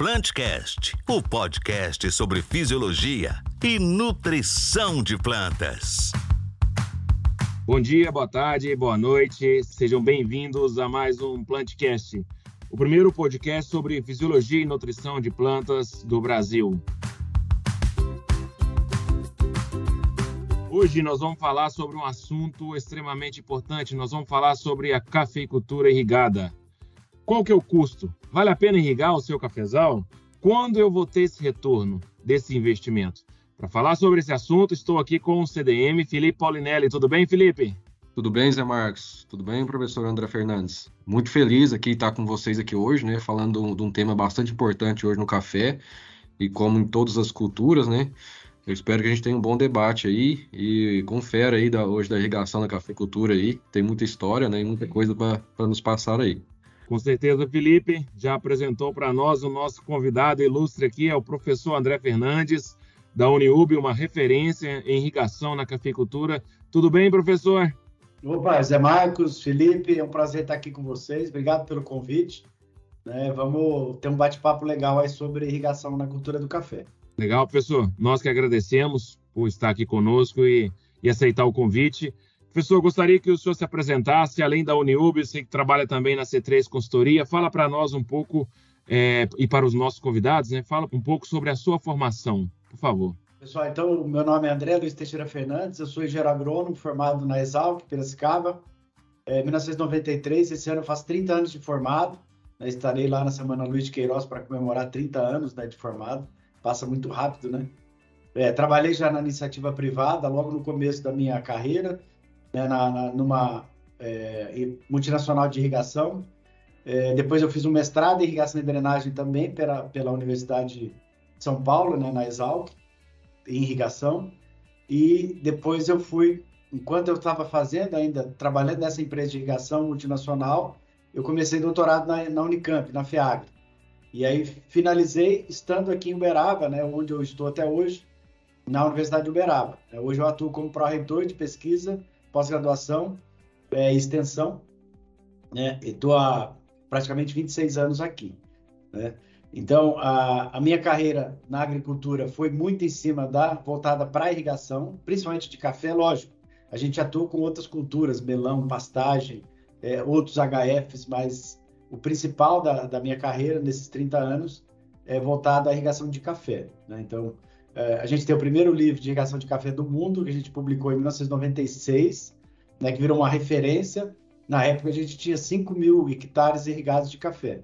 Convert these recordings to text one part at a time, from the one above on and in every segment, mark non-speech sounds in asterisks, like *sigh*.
Plantcast, o podcast sobre fisiologia e nutrição de plantas. Bom dia, boa tarde, boa noite. Sejam bem-vindos a mais um Plantcast, o primeiro podcast sobre fisiologia e nutrição de plantas do Brasil. Hoje nós vamos falar sobre um assunto extremamente importante. Nós vamos falar sobre a cafeicultura irrigada. Qual que é o custo? Vale a pena irrigar o seu cafezal? Quando eu vou ter esse retorno desse investimento? Para falar sobre esse assunto, estou aqui com o CDM Felipe Paulinelli. Tudo bem, Felipe? Tudo bem, Zé Marcos? Tudo bem, professor André Fernandes? Muito feliz aqui estar com vocês aqui hoje, né? Falando de um tema bastante importante hoje no café e como em todas as culturas, né? Eu espero que a gente tenha um bom debate aí e confere aí da, hoje da irrigação da cafeicultura aí. Tem muita história, né? E muita coisa para nos passar aí. Com certeza, Felipe já apresentou para nós o nosso convidado ilustre aqui, é o professor André Fernandes, da Uniub, uma referência em irrigação na cafeicultura. Tudo bem, professor? Opa, Zé Marcos, Felipe, é um prazer estar aqui com vocês. Obrigado pelo convite. É, vamos ter um bate-papo legal aí sobre irrigação na cultura do café. Legal, professor. Nós que agradecemos por estar aqui conosco e, e aceitar o convite. Professor, gostaria que o senhor se apresentasse, além da Uniub, você que trabalha também na C3 Consultoria, fala para nós um pouco, é, e para os nossos convidados, né, fala um pouco sobre a sua formação, por favor. Pessoal, então, meu nome é André Luiz Teixeira Fernandes, eu sou engenheiro agrônomo, formado na Exalc, Piracicaba, é, 1993, esse ano eu faço 30 anos de formado, né, estarei lá na Semana Luiz de Queiroz para comemorar 30 anos né, de formado, passa muito rápido, né? É, trabalhei já na iniciativa privada, logo no começo da minha carreira, né, na, na, numa é, multinacional de irrigação. É, depois eu fiz um mestrado em irrigação e drenagem também pela, pela Universidade de São Paulo, né, na Exalc, em irrigação. E depois eu fui, enquanto eu estava fazendo ainda, trabalhando nessa empresa de irrigação multinacional, eu comecei doutorado na, na Unicamp, na FEAG. E aí finalizei estando aqui em Uberaba, né, onde eu estou até hoje, na Universidade de Uberaba. Hoje eu atuo como pró-reitor de pesquisa, pós-graduação é, e extensão, né, estou há praticamente 26 anos aqui. Né? Então, a, a, minha carreira na agricultura foi muito em cima da voltada para irrigação, principalmente de café, lógico. A gente atua com outras culturas, melão, pastagem, é, outros HFs, mas o principal da, da, minha carreira nesses 30 anos é voltado à irrigação de café. Né? Então, a gente tem o primeiro livro de irrigação de café do mundo, que a gente publicou em 1996, né, que virou uma referência. Na época, a gente tinha 5 mil hectares irrigados de café.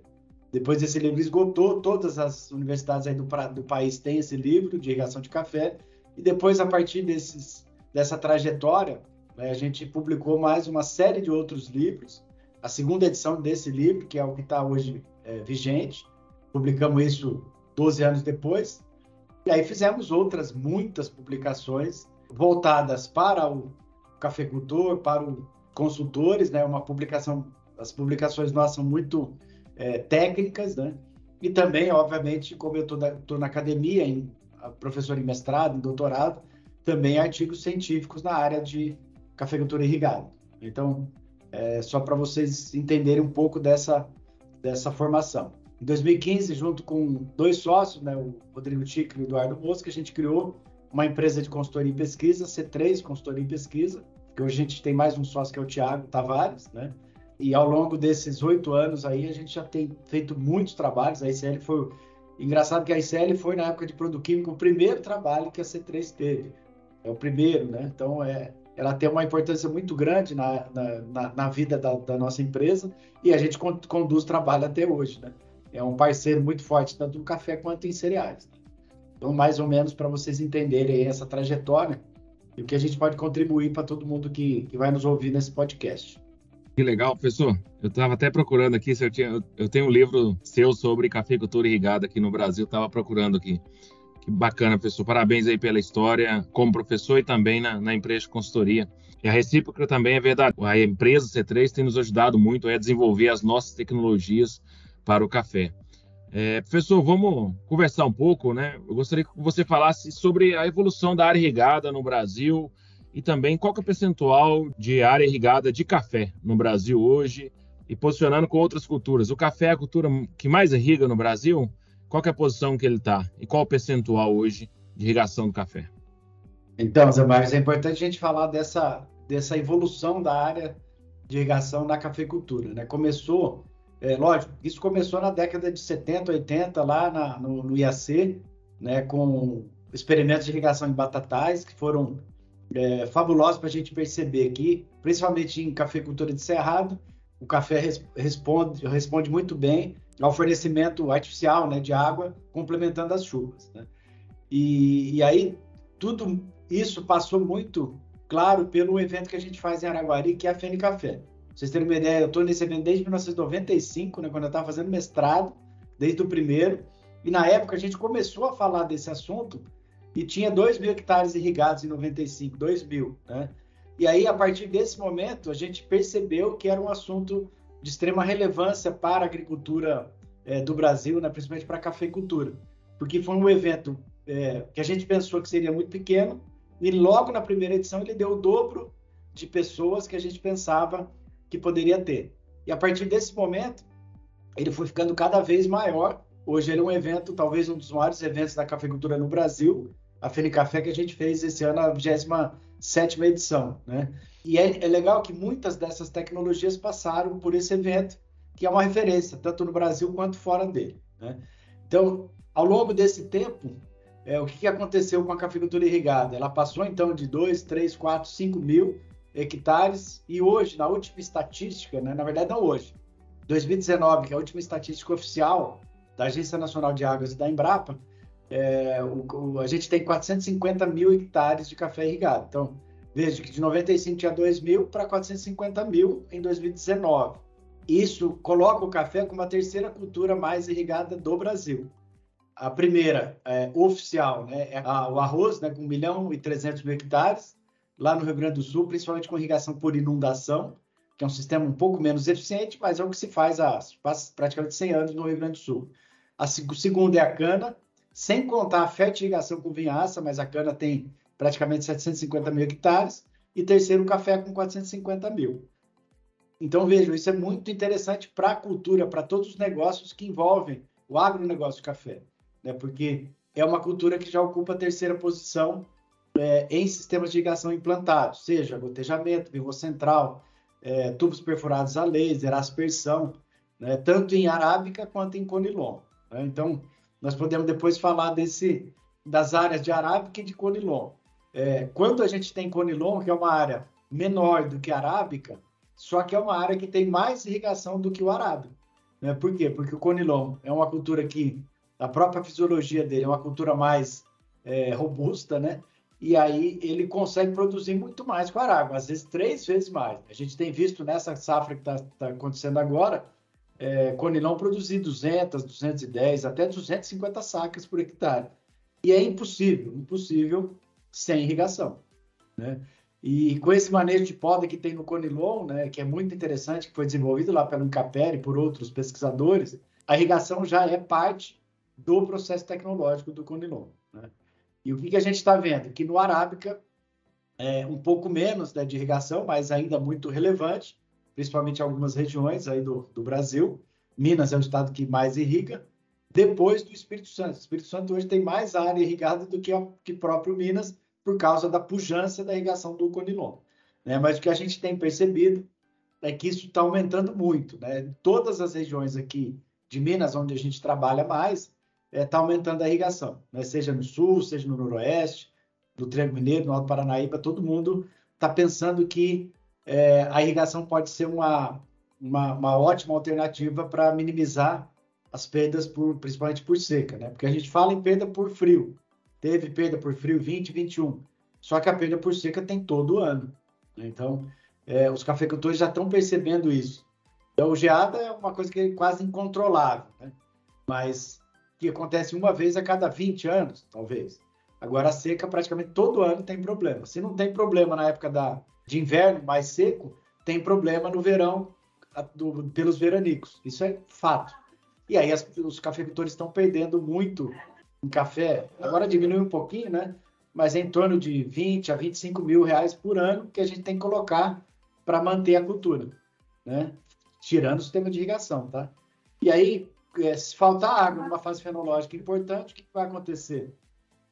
Depois desse livro esgotou, todas as universidades aí do, do país têm esse livro de irrigação de café. E depois, a partir desses, dessa trajetória, né, a gente publicou mais uma série de outros livros, a segunda edição desse livro, que é o que está hoje é, vigente. Publicamos isso 12 anos depois. E aí fizemos outras, muitas publicações voltadas para o cafeicultor, para os consultores, né? Uma publicação, as publicações nossas são muito é, técnicas, né? E também, obviamente, como eu estou na academia, em, professor em mestrado, em doutorado, também artigos científicos na área de cafeicultura irrigada. Então, é, só para vocês entenderem um pouco dessa, dessa formação. Em 2015, junto com dois sócios, né, o Rodrigo Tico e o Eduardo Mosca, a gente criou uma empresa de consultoria em pesquisa, C3 Consultoria em Pesquisa, que hoje a gente tem mais um sócio que é o Tiago Tavares, né? E ao longo desses oito anos aí, a gente já tem feito muitos trabalhos. A ICL foi. Engraçado que a ICL foi, na época de produto químico, o primeiro trabalho que a C3 teve. É o primeiro, né? Então, é, ela tem uma importância muito grande na, na, na vida da, da, nossa empresa e a gente conduz trabalho até hoje, né? É um parceiro muito forte, tanto no café quanto em cereais. Então, mais ou menos para vocês entenderem essa trajetória e o que a gente pode contribuir para todo mundo que, que vai nos ouvir nesse podcast. Que legal, professor. Eu estava até procurando aqui, se eu, tinha, eu tenho um livro seu sobre cafeicultura irrigada aqui no Brasil, estava procurando aqui. Que bacana, professor. Parabéns aí pela história como professor e também na, na empresa de consultoria. E a recíproca também é verdade. A empresa C3 tem nos ajudado muito a desenvolver as nossas tecnologias para o café. É, professor, vamos conversar um pouco, né? Eu gostaria que você falasse sobre a evolução da área irrigada no Brasil e também qual é o percentual de área irrigada de café no Brasil hoje e posicionando com outras culturas. O café é a cultura que mais irriga no Brasil? qual é a posição que ele está e qual o percentual hoje de irrigação do café? Então, Zé Marcos, é importante a gente falar dessa, dessa evolução da área de irrigação na cafeicultura. Né? Começou, é, lógico, isso começou na década de 70, 80, lá na, no, no IAC, né, com experimentos de irrigação em batatais, que foram é, fabulosos para a gente perceber que, principalmente em cafeicultura de cerrado, o café res, responde, responde muito bem ao fornecimento artificial né, de água, complementando as chuvas. Né? E, e, aí, tudo isso passou muito claro pelo evento que a gente faz em Araguari, que é a Fene Café. Vocês terem uma ideia, eu estou nesse evento desde 1995, né, quando eu estava fazendo mestrado, desde o primeiro, e na época a gente começou a falar desse assunto e tinha 2 mil hectares irrigados em 95, 2 mil, né? E aí, a partir desse momento, a gente percebeu que era um assunto de extrema relevância para a agricultura é, do Brasil, né, principalmente para a cafeicultura, porque foi um evento é, que a gente pensou que seria muito pequeno, e logo na primeira edição ele deu o dobro de pessoas que a gente pensava que poderia ter. E a partir desse momento, ele foi ficando cada vez maior. Hoje ele é um evento, talvez um dos maiores eventos da cafeicultura no Brasil, a Fenicafé que a gente fez esse ano, a 27 edição, né? E é, é, legal que muitas dessas tecnologias passaram por esse evento, que é uma referência, tanto no Brasil quanto fora dele, né? Então, ao longo desse tempo, é, o que, que aconteceu com a cafeicultura irrigada? Ela passou, então, de 2, 3, 4, 5 mil hectares, e hoje, na última estatística, né? na verdade não hoje, 2019, que é a última estatística oficial da Agência Nacional de Águas e da Embrapa, é, o, o, a gente tem 450 mil hectares de café irrigado. Então, veja que de 95 tinha 2 mil para 450 mil em 2019. Isso coloca o café como a terceira cultura mais irrigada do Brasil. A primeira, é, oficial, né, é a, o arroz, né, com 1 milhão e 300 mil hectares, lá no Rio Grande do Sul, principalmente com irrigação por inundação, que é um sistema um pouco menos eficiente, mas é o que se faz há praticamente 100 anos no Rio Grande do Sul. A segunda é a cana, sem contar a fertilização com vinhaça, mas a cana tem praticamente 750 mil hectares, e terceiro, o café com 450 mil. Então, vejam, isso é muito interessante para a cultura, para todos os negócios que envolvem o agronegócio de café, né? porque é uma cultura que já ocupa a terceira posição é, em sistemas de irrigação implantados, seja gotejamento, pivô central, é, tubos perfurados a laser, aspersão, né? tanto em arábica quanto em conilon. Né? Então, nós podemos depois falar desse, das áreas de arábica e de conilon. É, quando a gente tem conilon, que é uma área menor do que arábica, só que é uma área que tem mais irrigação do que o arábico. Né? Por quê? Porque o conilon é uma cultura que, a própria fisiologia dele é uma cultura mais é, robusta, né? E aí ele consegue produzir muito mais com arábica, às vezes três vezes mais. A gente tem visto nessa safra que está tá acontecendo agora, é, Conilon produzir 200, 210, até 250 sacas por hectare. E é impossível, impossível sem irrigação. Né? E com esse manejo de poda que tem no Conilon, né, que é muito interessante, que foi desenvolvido lá pelo Incapere e por outros pesquisadores, a irrigação já é parte do processo tecnológico do Conilon. Né? E o que, que a gente está vendo? Que no Arábica, é um pouco menos né, de irrigação, mas ainda muito relevante, principalmente em algumas regiões aí do, do Brasil. Minas é o estado que mais irriga, depois do Espírito Santo. O Espírito Santo hoje tem mais área irrigada do que, o que próprio Minas, por causa da pujança da irrigação do Conilon. Né? Mas o que a gente tem percebido é que isso está aumentando muito. Né? Todas as regiões aqui de Minas, onde a gente trabalha mais, está é, tá aumentando a irrigação, né? seja no sul, seja no noroeste, no Triângulo Mineiro, no Alto Paranaíba, todo mundo está pensando que é, a irrigação pode ser uma, uma, uma ótima alternativa para minimizar as perdas, por, principalmente por seca, né? Porque a gente fala em perda por frio. Teve perda por frio 20, 21. Só que a perda por seca tem todo ano. Né? Então, é, os cafeicultores já estão percebendo isso. Então, geada é uma coisa que é quase incontrolável, né? Mas que acontece uma vez a cada 20 anos, talvez. Agora, a seca praticamente todo ano tem problema. Se não tem problema na época da, de inverno mais seco, tem problema no verão a, do, pelos veranicos. Isso é fato. E aí as, os cafeicultores estão perdendo muito em café. Agora diminui um pouquinho, né? Mas é em torno de 20 a 25 mil reais por ano que a gente tem que colocar para manter a cultura, né? Tirando o sistema de irrigação, tá? E aí, é, se faltar água numa fase fenológica importante, o que vai acontecer?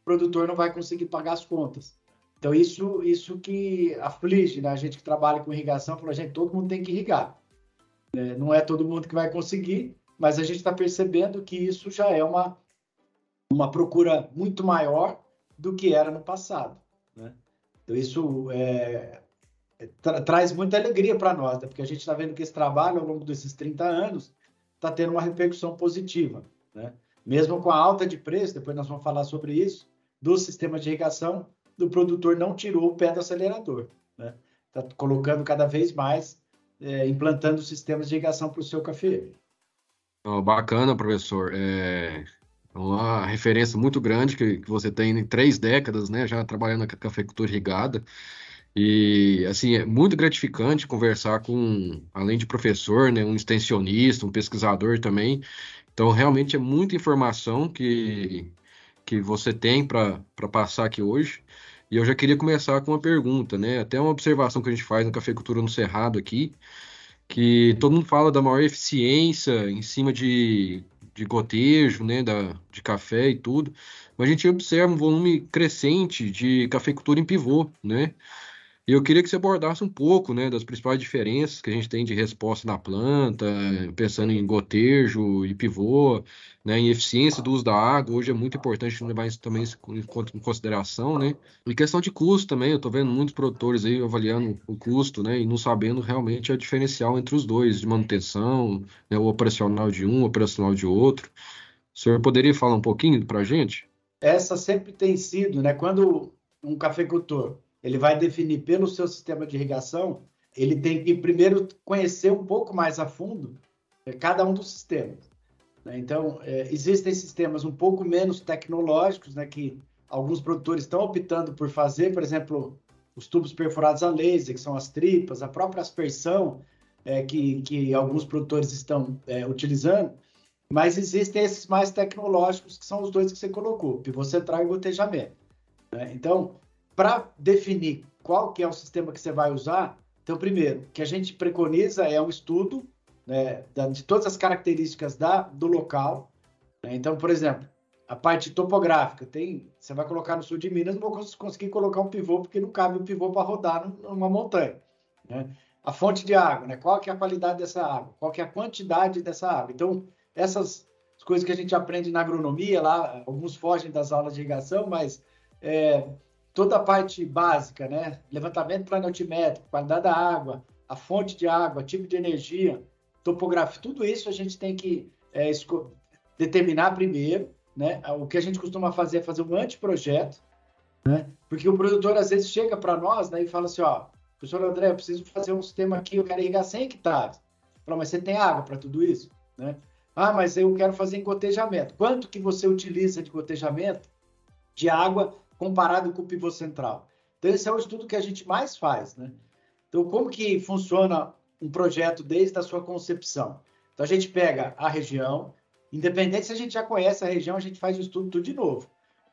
O produtor não vai conseguir pagar as contas. Então, isso, isso que aflige né? a gente que trabalha com irrigação, falou, gente, todo mundo tem que irrigar. É, não é todo mundo que vai conseguir, mas a gente está percebendo que isso já é uma, uma procura muito maior do que era no passado. Né? Então, isso é, tra traz muita alegria para nós, né? porque a gente está vendo que esse trabalho, ao longo desses 30 anos, está tendo uma repercussão positiva. Né? Mesmo com a alta de preço, depois nós vamos falar sobre isso, do sistema de irrigação, do produtor não tirou o pé do acelerador. Está né? Tá colocando cada vez mais, é, implantando sistemas de irrigação para o seu café. Oh, bacana, professor. É uma referência muito grande que, você tem em três décadas, né, já trabalhando na cafeicultura irrigada. E, assim, é muito gratificante conversar com, além de professor, né, um extensionista, um pesquisador também. Então, realmente é muita informação que, que você tem para passar aqui hoje. E eu já queria começar com uma pergunta, né? Até uma observação que a gente faz na cafeicultura no Cerrado aqui, que todo mundo fala da maior eficiência em cima de, de gotejo, né, da, de café e tudo, mas a gente observa um volume crescente de cafeicultura em pivô, né? E eu queria que você abordasse um pouco, né, das principais diferenças que a gente tem de resposta na planta, pensando em gotejo e pivô, né, em eficiência do uso da água. Hoje é muito importante levar isso também em consideração, né? E questão de custo também, eu estou vendo muitos produtores aí avaliando o custo, né, e não sabendo realmente a diferencial entre os dois, de manutenção, né, o operacional de um, o operacional de outro. O senhor poderia falar um pouquinho para a gente? Essa sempre tem sido, né, quando um cafeicultor ele vai definir pelo seu sistema de irrigação, ele tem que primeiro conhecer um pouco mais a fundo é, cada um dos sistemas. Né? Então, é, existem sistemas um pouco menos tecnológicos, né, que alguns produtores estão optando por fazer, por exemplo, os tubos perfurados a laser, que são as tripas, a própria aspersão, é, que, que alguns produtores estão é, utilizando, mas existem esses mais tecnológicos, que são os dois que você colocou, pivô central e gotejamento. Né? Então, para definir qual que é o sistema que você vai usar, então, primeiro, que a gente preconiza é um estudo né, de todas as características da, do local. Né? Então, por exemplo, a parte topográfica, tem, você vai colocar no sul de Minas, não vou conseguir colocar um pivô, porque não cabe um pivô para rodar numa montanha. Né? A fonte de água, né? qual que é a qualidade dessa água, qual que é a quantidade dessa água. Então, essas coisas que a gente aprende na agronomia, lá, alguns fogem das aulas de irrigação, mas é, toda a parte básica, né? Levantamento planaltimétrico, qualidade da água, a fonte de água, tipo de energia, topografia, tudo isso a gente tem que é, determinar primeiro, né? O que a gente costuma fazer é fazer um anteprojeto, né? Porque o produtor às vezes chega para nós né, e fala assim, ó, professor André, eu preciso fazer um sistema aqui, eu quero irrigar 100 hectares. Fala, mas você tem água para tudo isso, né? Ah, mas eu quero fazer em gotejamento. Quanto que você utiliza de gotejamento de água comparado com o pivô central. Então, esse é o estudo que a gente mais faz, né? Então, como que funciona um projeto desde a sua concepção? Então, a gente pega a região, independente se a gente já conhece a região, a gente faz o estudo tudo de novo.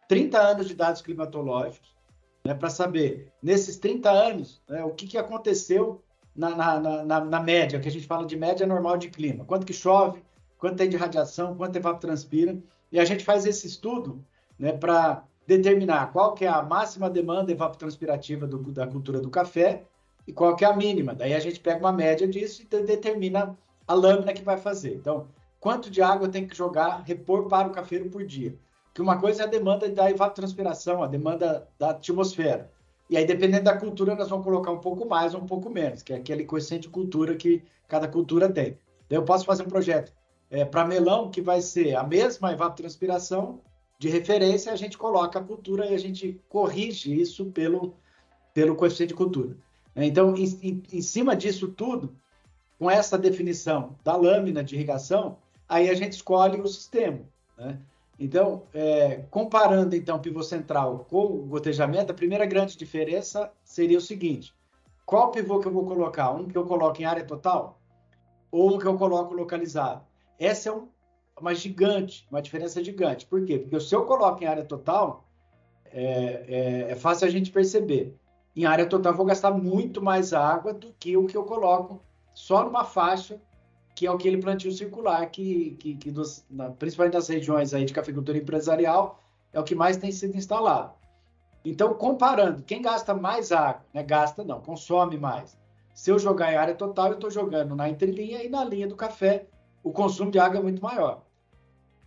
30 anos de dados climatológicos, né, para saber, nesses 30 anos, né, o que, que aconteceu na, na, na, na, média, que a gente fala de média normal de clima. Quanto que chove, quanto tem de radiação, quanto evapotranspira. E a gente faz esse estudo né, para determinar qual que é a máxima demanda evapotranspirativa do, da cultura do café e qual que é a mínima. Daí a gente pega uma média disso e determina a lâmina que vai fazer. Então, quanto de água tem que jogar, repor para o cafeiro por dia? Que uma coisa é a demanda da evapotranspiração, a demanda da atmosfera. E aí, dependendo da cultura, nós vamos colocar um pouco mais ou um pouco menos, que é aquele coeficiente de cultura que cada cultura tem. Daí eu posso fazer um projeto é, para melão que vai ser a mesma evapotranspiração, de referência, a gente coloca a cultura e a gente corrige isso pelo, pelo coeficiente de cultura. Então, em, em, em cima disso tudo, com essa definição da lâmina de irrigação, aí a gente escolhe o sistema. Né? Então, é, comparando então o pivô central com o gotejamento, a primeira grande diferença seria o seguinte: qual pivô que eu vou colocar? Um que eu coloco em área total ou um que eu coloco localizado? Essa é um, uma gigante, uma diferença gigante. Por quê? Porque se eu coloco em área total, é, é, é fácil a gente perceber. Em área total, eu vou gastar muito mais água do que o que eu coloco só numa faixa que é aquele plantio circular que, que, que dos, na, principalmente nas regiões aí de cafeicultura empresarial, é o que mais tem sido instalado. Então, comparando, quem gasta mais água, né, gasta não, consome mais. Se eu jogar em área total, eu estou jogando na entrelinha e na linha do café, o consumo de água é muito maior.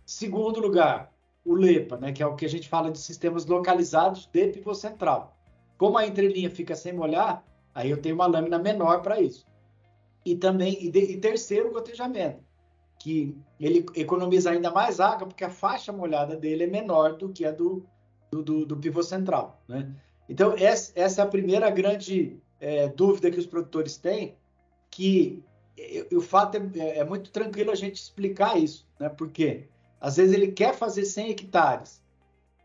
Segundo lugar, o LEPA, né, que é o que a gente fala de sistemas localizados de pivô central. Como a entrelinha fica sem molhar, aí eu tenho uma lâmina menor para isso. E também, e, de, e terceiro, o gotejamento, que ele economiza ainda mais água, porque a faixa molhada dele é menor do que a do, do, do, do pivô central. Né? Então, essa, essa, é a primeira grande é, dúvida que os produtores têm, que o fato é, é, muito tranquilo a gente explicar isso, né? Porque às vezes ele quer fazer 100 hectares.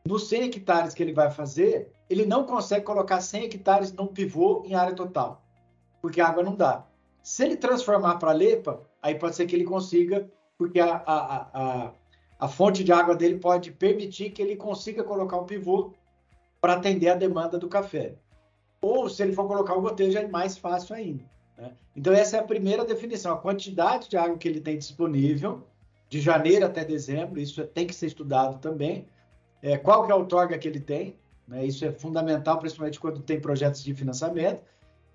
Nos 100 hectares que ele vai fazer, ele não consegue colocar 100 hectares num pivô em área total, porque a água não dá. Se ele transformar para lepa, aí pode ser que ele consiga, porque a, a, a, a fonte de água dele pode permitir que ele consiga colocar um pivô para atender a demanda do café. Ou se ele for colocar o gotejo, é mais fácil ainda. Né? Então, essa é a primeira definição: a quantidade de água que ele tem disponível, de janeiro até dezembro, isso tem que ser estudado também. É, qual que é a outorga que ele tem? Né? Isso é fundamental, principalmente quando tem projetos de financiamento.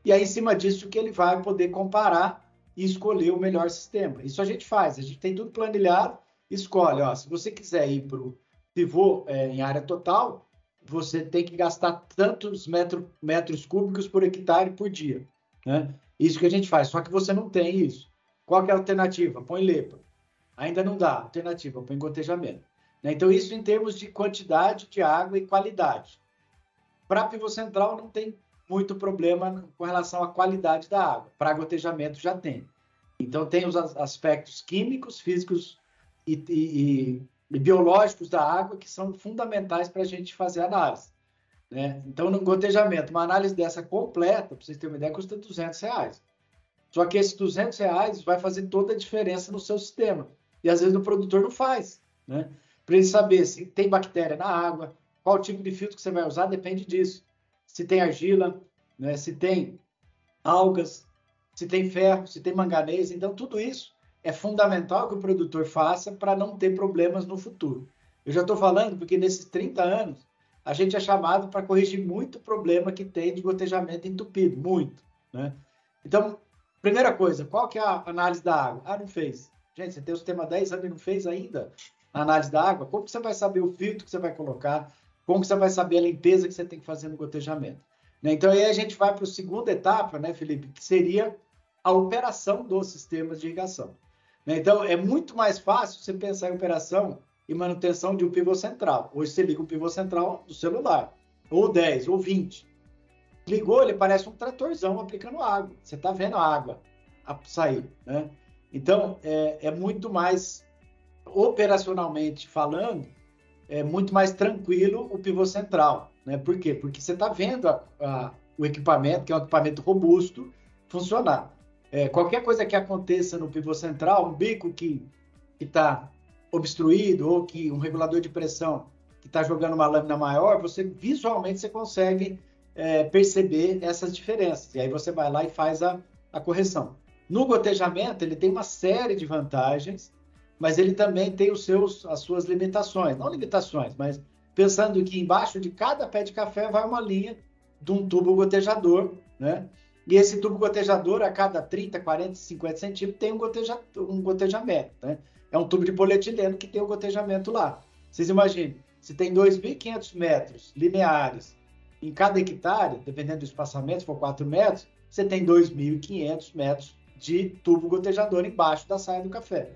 E aí, em cima disso, que ele vai poder comparar e escolher o melhor sistema. Isso a gente faz, a gente tem tudo planilhado, escolhe. Ó, se você quiser ir para o pivô é, em área total, você tem que gastar tantos metro, metros cúbicos por hectare por dia. Né? Isso que a gente faz, só que você não tem isso. Qual é a alternativa? Põe lepa. Ainda não dá. Alternativa, põe gotejamento. Né? Então, isso em termos de quantidade de água e qualidade. Para pivô central, não tem muito problema com relação à qualidade da água. Para gotejamento, já tem. Então, tem os aspectos químicos, físicos e, e, e biológicos da água que são fundamentais para a gente fazer análise. Né? Então, no gotejamento, uma análise dessa completa, para vocês terem uma ideia, custa 200 reais. Só que esses 200 reais vai fazer toda a diferença no seu sistema. E às vezes o produtor não faz. Né? Para ele saber se tem bactéria na água, qual tipo de filtro que você vai usar, depende disso. Se tem argila, né? se tem algas, se tem ferro, se tem manganês. Então, tudo isso é fundamental que o produtor faça para não ter problemas no futuro. Eu já estou falando porque nesses 30 anos a gente é chamado para corrigir muito problema que tem de gotejamento entupido, muito. Né? Então, primeira coisa, qual que é a análise da água? Ah, não fez. Gente, você tem o sistema 10 anos e não fez ainda a análise da água? Como que você vai saber o filtro que você vai colocar? Como que você vai saber a limpeza que você tem que fazer no gotejamento? Né? Então, aí a gente vai para a segunda etapa, né, Felipe, que seria a operação dos sistemas de irrigação. Né? Então, é muito mais fácil você pensar em operação e manutenção de um pivô central. Hoje você liga o pivô central do celular, ou 10, ou 20. Ligou, ele parece um tratorzão aplicando água. Você está vendo a água sair, né? Então, é, é, muito mais, operacionalmente falando, é muito mais tranquilo o pivô central, né? Por quê? Porque você está vendo a, a, o equipamento, que é um equipamento robusto, funcionar. É, qualquer coisa que aconteça no pivô central, um bico que está obstruído ou que um regulador de pressão que está jogando uma lâmina maior, você visualmente você consegue é, perceber essas diferenças. E aí você vai lá e faz a, a correção. No gotejamento, ele tem uma série de vantagens, mas ele também tem os seus, as suas limitações. Não limitações, mas pensando que embaixo de cada pé de café vai uma linha de um tubo gotejador, né? E esse tubo gotejador, a cada 30, 40, 50 centímetros, tem um, goteja, um gotejamento, né? É um tubo de polietileno que tem o gotejamento lá. Vocês imaginem, se tem 2.500 metros lineares em cada hectare, dependendo do espaçamento, se for 4 metros, você tem 2.500 metros de tubo gotejador embaixo da saia do café.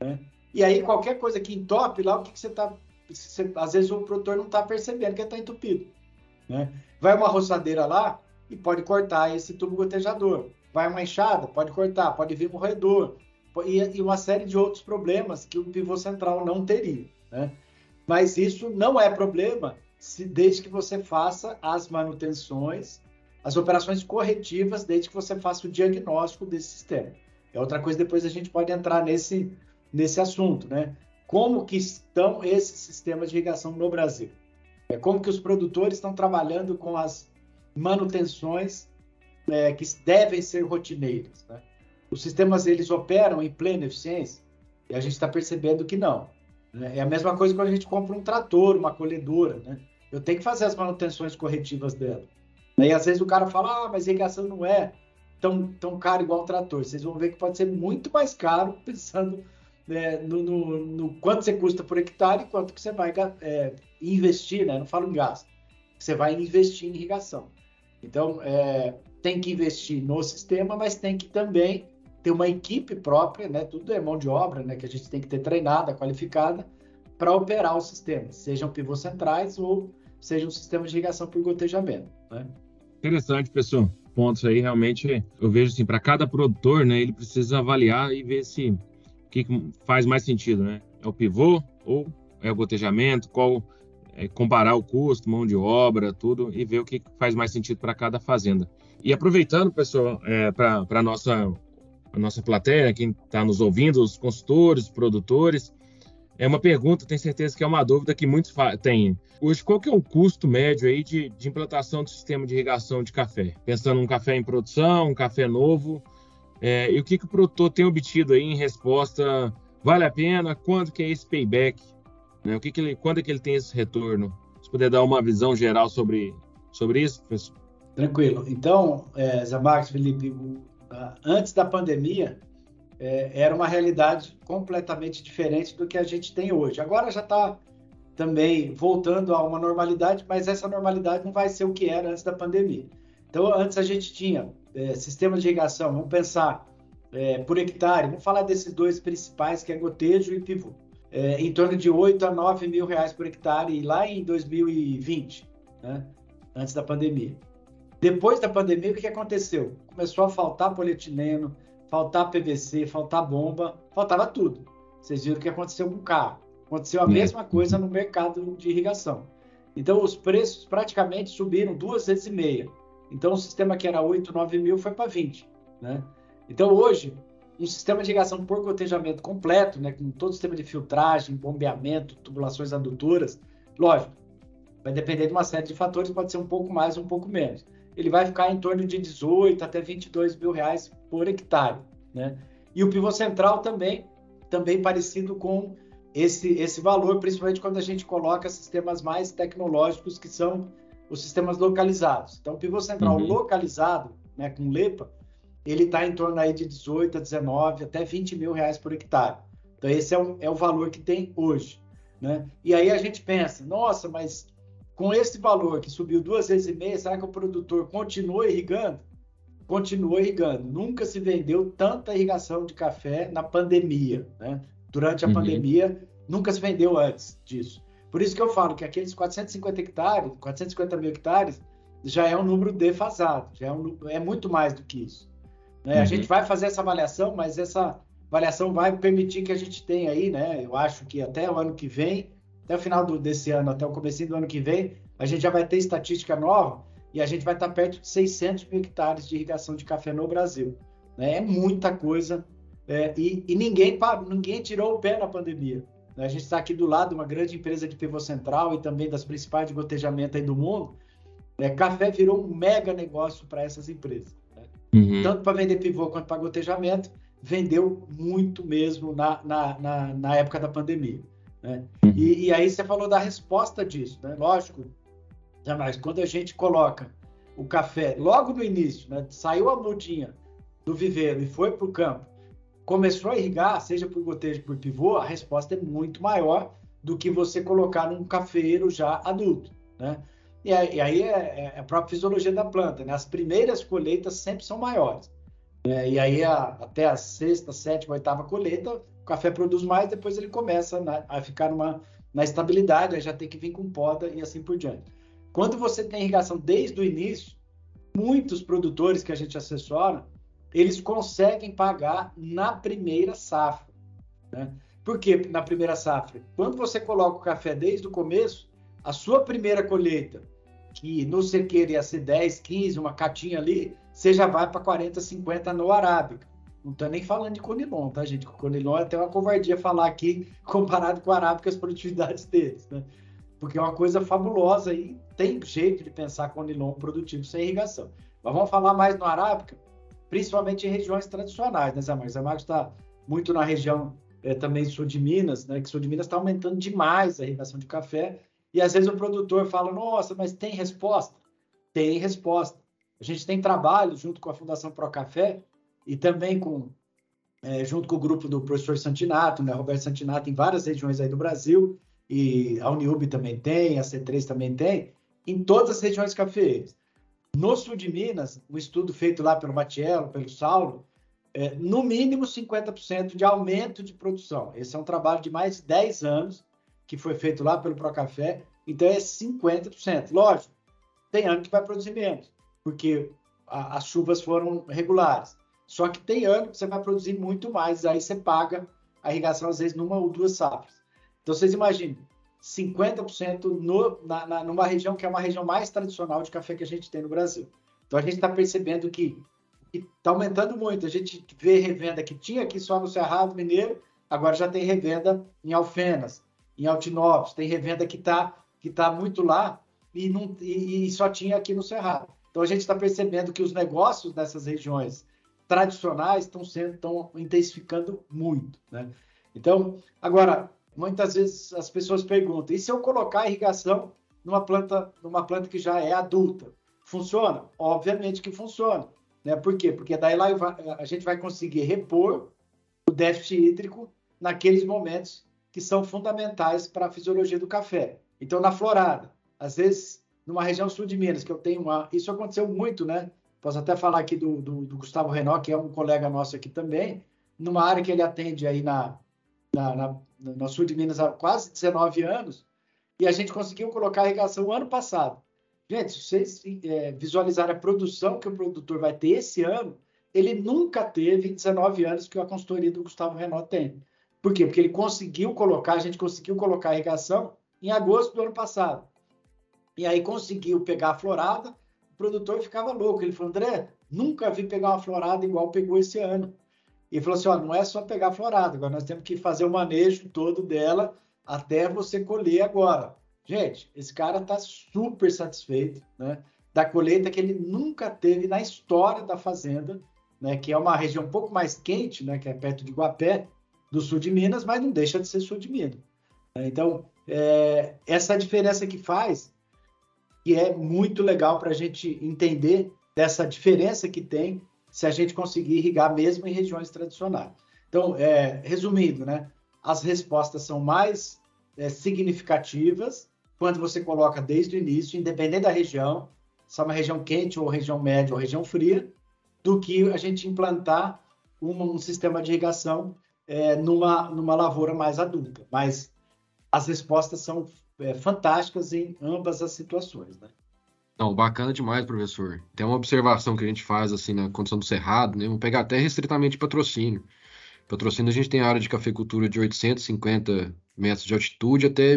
Né? E aí, qualquer coisa que entope lá, o que, que você está. Às vezes o produtor não está percebendo que está entupido. Né? Vai uma roçadeira lá e pode cortar esse tubo gotejador. Vai uma enxada, pode cortar, pode vir um roedor, e, uma série de outros problemas que o pivô central não teria. Né? Mas isso não é problema se, desde que você faça as manutenções, as operações corretivas, desde que você faça o diagnóstico desse sistema. É outra coisa, depois a gente pode entrar nesse, nesse assunto, né? Como que estão esses sistemas de irrigação no Brasil? É como que os produtores estão trabalhando com as manutenções é, que devem ser rotineiras, né? os sistemas eles operam em plena eficiência? E a gente está percebendo que não. Né? É a mesma coisa quando a gente compra um trator, uma colhedora. Né? Eu tenho que fazer as manutenções corretivas dela. E às vezes o cara fala, ah, mas irrigação não é tão, tão caro igual o trator. Vocês vão ver que pode ser muito mais caro, *laughs* pensando né, no, no, no, quanto você custa por hectare e quanto que você vai é, investir, né? Não falo em gasto. Você vai investir em irrigação. Então, é, tem que investir no sistema, mas tem que também ter uma equipe própria, né? Tudo é mão de obra, né? Que a gente tem que ter treinada, qualificada, para operar o sistema, sejam pivôs centrais ou sejam sistemas de irrigação por gotejamento, né? Interessante, pessoal. Pontos aí, realmente, eu vejo assim, para cada produtor, né? Ele precisa avaliar e ver se o que faz mais sentido, né? É o pivô ou é o gotejamento? Qual é, comparar o custo, mão de obra, tudo e ver o que faz mais sentido para cada fazenda. E aproveitando, pessoal, é, para a nossa, a nossa plateia, quem está nos ouvindo, os consultores, produtores, é uma pergunta, tenho certeza que é uma dúvida que muitos têm. Hoje, qual que é o custo médio aí de, de implantação do sistema de irrigação de café? Pensando num café em produção, um café novo, é, e o que, que o produtor tem obtido aí em resposta? Vale a pena? Quando que é esse payback? Né? O que, que ele, quando é que ele tem esse retorno? Se puder dar uma visão geral sobre, sobre isso, professor. Tranquilo. Então, é, Zé Felipe, antes da pandemia, é, era uma realidade completamente diferente do que a gente tem hoje. Agora já está também voltando a uma normalidade, mas essa normalidade não vai ser o que era antes da pandemia. Então, antes a gente tinha é, sistema de irrigação, vamos pensar é, por hectare, vamos falar desses dois principais, que é gotejo e pivô é, em torno de 8 a 9 mil reais por hectare lá em 2020, né? antes da pandemia. Depois da pandemia, o que aconteceu? Começou a faltar polietileno, faltar PVC, faltar bomba, faltava tudo. Vocês viram o que aconteceu com o carro. Aconteceu a é. mesma coisa no mercado de irrigação. Então, os preços praticamente subiram duas vezes e meia. Então, o sistema que era 8, 9 mil foi para 20. Né? Então, hoje, um sistema de irrigação por gotejamento completo, né, com todo o sistema de filtragem, bombeamento, tubulações adutoras, lógico, vai depender de uma série de fatores, pode ser um pouco mais, um pouco menos. Ele vai ficar em torno de 18 até 22 mil reais por hectare, né? E o pivô central também, também parecido com esse, esse valor, principalmente quando a gente coloca sistemas mais tecnológicos, que são os sistemas localizados. Então, o pivô central uhum. localizado, né, com LEPA, ele está em torno aí de 18 a 19, até 20 mil reais por hectare. Então, esse é o, é o valor que tem hoje. Né? E aí a gente pensa, nossa, mas com esse valor que subiu duas vezes e meia, será que o produtor continua irrigando? Continua irrigando. Nunca se vendeu tanta irrigação de café na pandemia. Né? Durante a uhum. pandemia, nunca se vendeu antes disso. Por isso que eu falo que aqueles 450 hectares, 450 mil hectares, já é um número defasado, já é, um, é muito mais do que isso. Né? Uhum. A gente vai fazer essa avaliação, mas essa avaliação vai permitir que a gente tenha aí, né? Eu acho que até o ano que vem, até o final do, desse ano, até o começo do ano que vem, a gente já vai ter estatística nova e a gente vai estar perto de 600 mil hectares de irrigação de café no Brasil. Né? É muita coisa é, e, e, ninguém, ninguém tirou o pé na pandemia. Né? A gente está aqui do lado de uma grande empresa de pivô central e também das principais de gotejamento do mundo. É, café virou um mega negócio para essas empresas. Uhum. Tanto para vender pivô quanto para gotejamento, vendeu muito mesmo na, na, na, na época da pandemia. Né? Uhum. E, e, aí você falou da resposta disso, né? Lógico, jamais. Quando a gente coloca o café logo no início, né? saiu a mudinha do viveiro e foi para o campo, começou a irrigar, seja por gotejo por pivô, a resposta é muito maior do que você colocar num cafeiro já adulto, né? E aí é, é, é a própria fisiologia da planta, né? As primeiras colheitas sempre são maiores. É, e aí a, até a sexta, sétima, oitava colheita, café produz mais, depois ele começa na, a ficar numa, na estabilidade, aí já tem que vir com poda e assim por diante. Quando você tem irrigação desde o início, muitos produtores que a gente assessora, eles conseguem pagar na primeira safra. Né? Por que na primeira safra? Quando você coloca o café desde o começo, a sua primeira colheita, que no sequeiro ia ser 10, 15, uma catinha ali, você já vai para 40, 50 no arábica. Não estou nem falando de conilon, tá, gente? O conilon é até uma covardia falar aqui *laughs* comparado com o arábica as produtividades deles, né? Porque é uma coisa fabulosa e tem jeito de pensar conilon produtivo sem irrigação. Mas vamos falar mais no arábica. principalmente em regiões tradicionais, né, Zé Marcos? Zé Marcos está muito na região é, também sul de Minas, né? Que sul de Minas está aumentando demais a irrigação de café. E às vezes o produtor fala: Nossa, mas tem resposta? Tem resposta. A gente tem trabalho junto com a Fundação Pro Café e também com é, junto com o grupo do professor Santinato, né? Roberto Santinato, em várias regiões aí do Brasil, e a Uniub também tem, a C3 também tem, em todas as regiões cafeeiras. No sul de Minas, um estudo feito lá pelo Matiello, pelo Saulo, é, no mínimo 50% de aumento de produção. Esse é um trabalho de mais de 10 anos que foi feito lá pelo Procafé, então é 50%. Lógico, tem ano que vai produzir menos, porque a, as chuvas foram regulares. Só que tem ano que você vai produzir muito mais, aí você paga a irrigação às vezes numa ou duas safras. Então vocês imaginem, 50% no, na, na, numa região que é uma região mais tradicional de café que a gente tem no Brasil. Então a gente está percebendo que está aumentando muito. A gente vê revenda que tinha aqui só no Cerrado Mineiro, agora já tem revenda em Alfenas, em Altinópolis, tem revenda que está que tá muito lá e, não, e, e só tinha aqui no Cerrado. Então a gente está percebendo que os negócios nessas regiões tradicionais estão sendo estão intensificando muito, né? Então, agora muitas vezes as pessoas perguntam: e se eu colocar irrigação numa planta numa planta que já é adulta, funciona? Obviamente que funciona. Né? Por quê? Porque daí lá a gente vai conseguir repor o déficit hídrico naqueles momentos que são fundamentais para a fisiologia do café. Então, na florada, às vezes, numa região sul de Minas, que eu tenho uma. Isso aconteceu muito, né? Posso até falar aqui do, do, do Gustavo Renault, que é um colega nosso aqui também, numa área que ele atende aí na, na, na, no sul de Minas há quase 19 anos, e a gente conseguiu colocar a irrigação ano passado. Gente, se vocês é, visualizarem a produção que o produtor vai ter esse ano, ele nunca teve em 19 anos que a consultoria do Gustavo Renault tem. Por quê? Porque ele conseguiu colocar, a gente conseguiu colocar a irrigação em agosto do ano passado. E aí conseguiu pegar a florada, produtor ficava louco. Ele falou, André, nunca vi pegar uma florada igual pegou esse ano. E falou assim: ó, não é só pegar a florada, agora nós temos que fazer o manejo todo dela até você colher agora. Gente, esse cara está super satisfeito, né? Da colheita que ele nunca teve na história da fazenda, né? Que é uma região um pouco mais quente, né? Que é perto de Guapé, do sul de Minas, mas não deixa de ser sul de Minas. Né? Então, é, essa diferença que faz, que é muito legal para a gente entender dessa diferença que tem se a gente conseguir irrigar mesmo em regiões tradicionais. Então, é, resumindo, né? As respostas são mais é, significativas quando você coloca desde o início, independente da região, se é uma região quente ou região média ou região fria, do que a gente implantar um, sistema de irrigação é, numa, numa lavoura mais adulta. Mas as respostas são é, fantásticas em ambas as situações, né? Não, bacana demais, professor. Tem uma observação que a gente faz assim na condição do cerrado, né? Vamos pegar até restritamente patrocínio. Patrocínio a gente tem área de cafeicultura de 850 metros de altitude até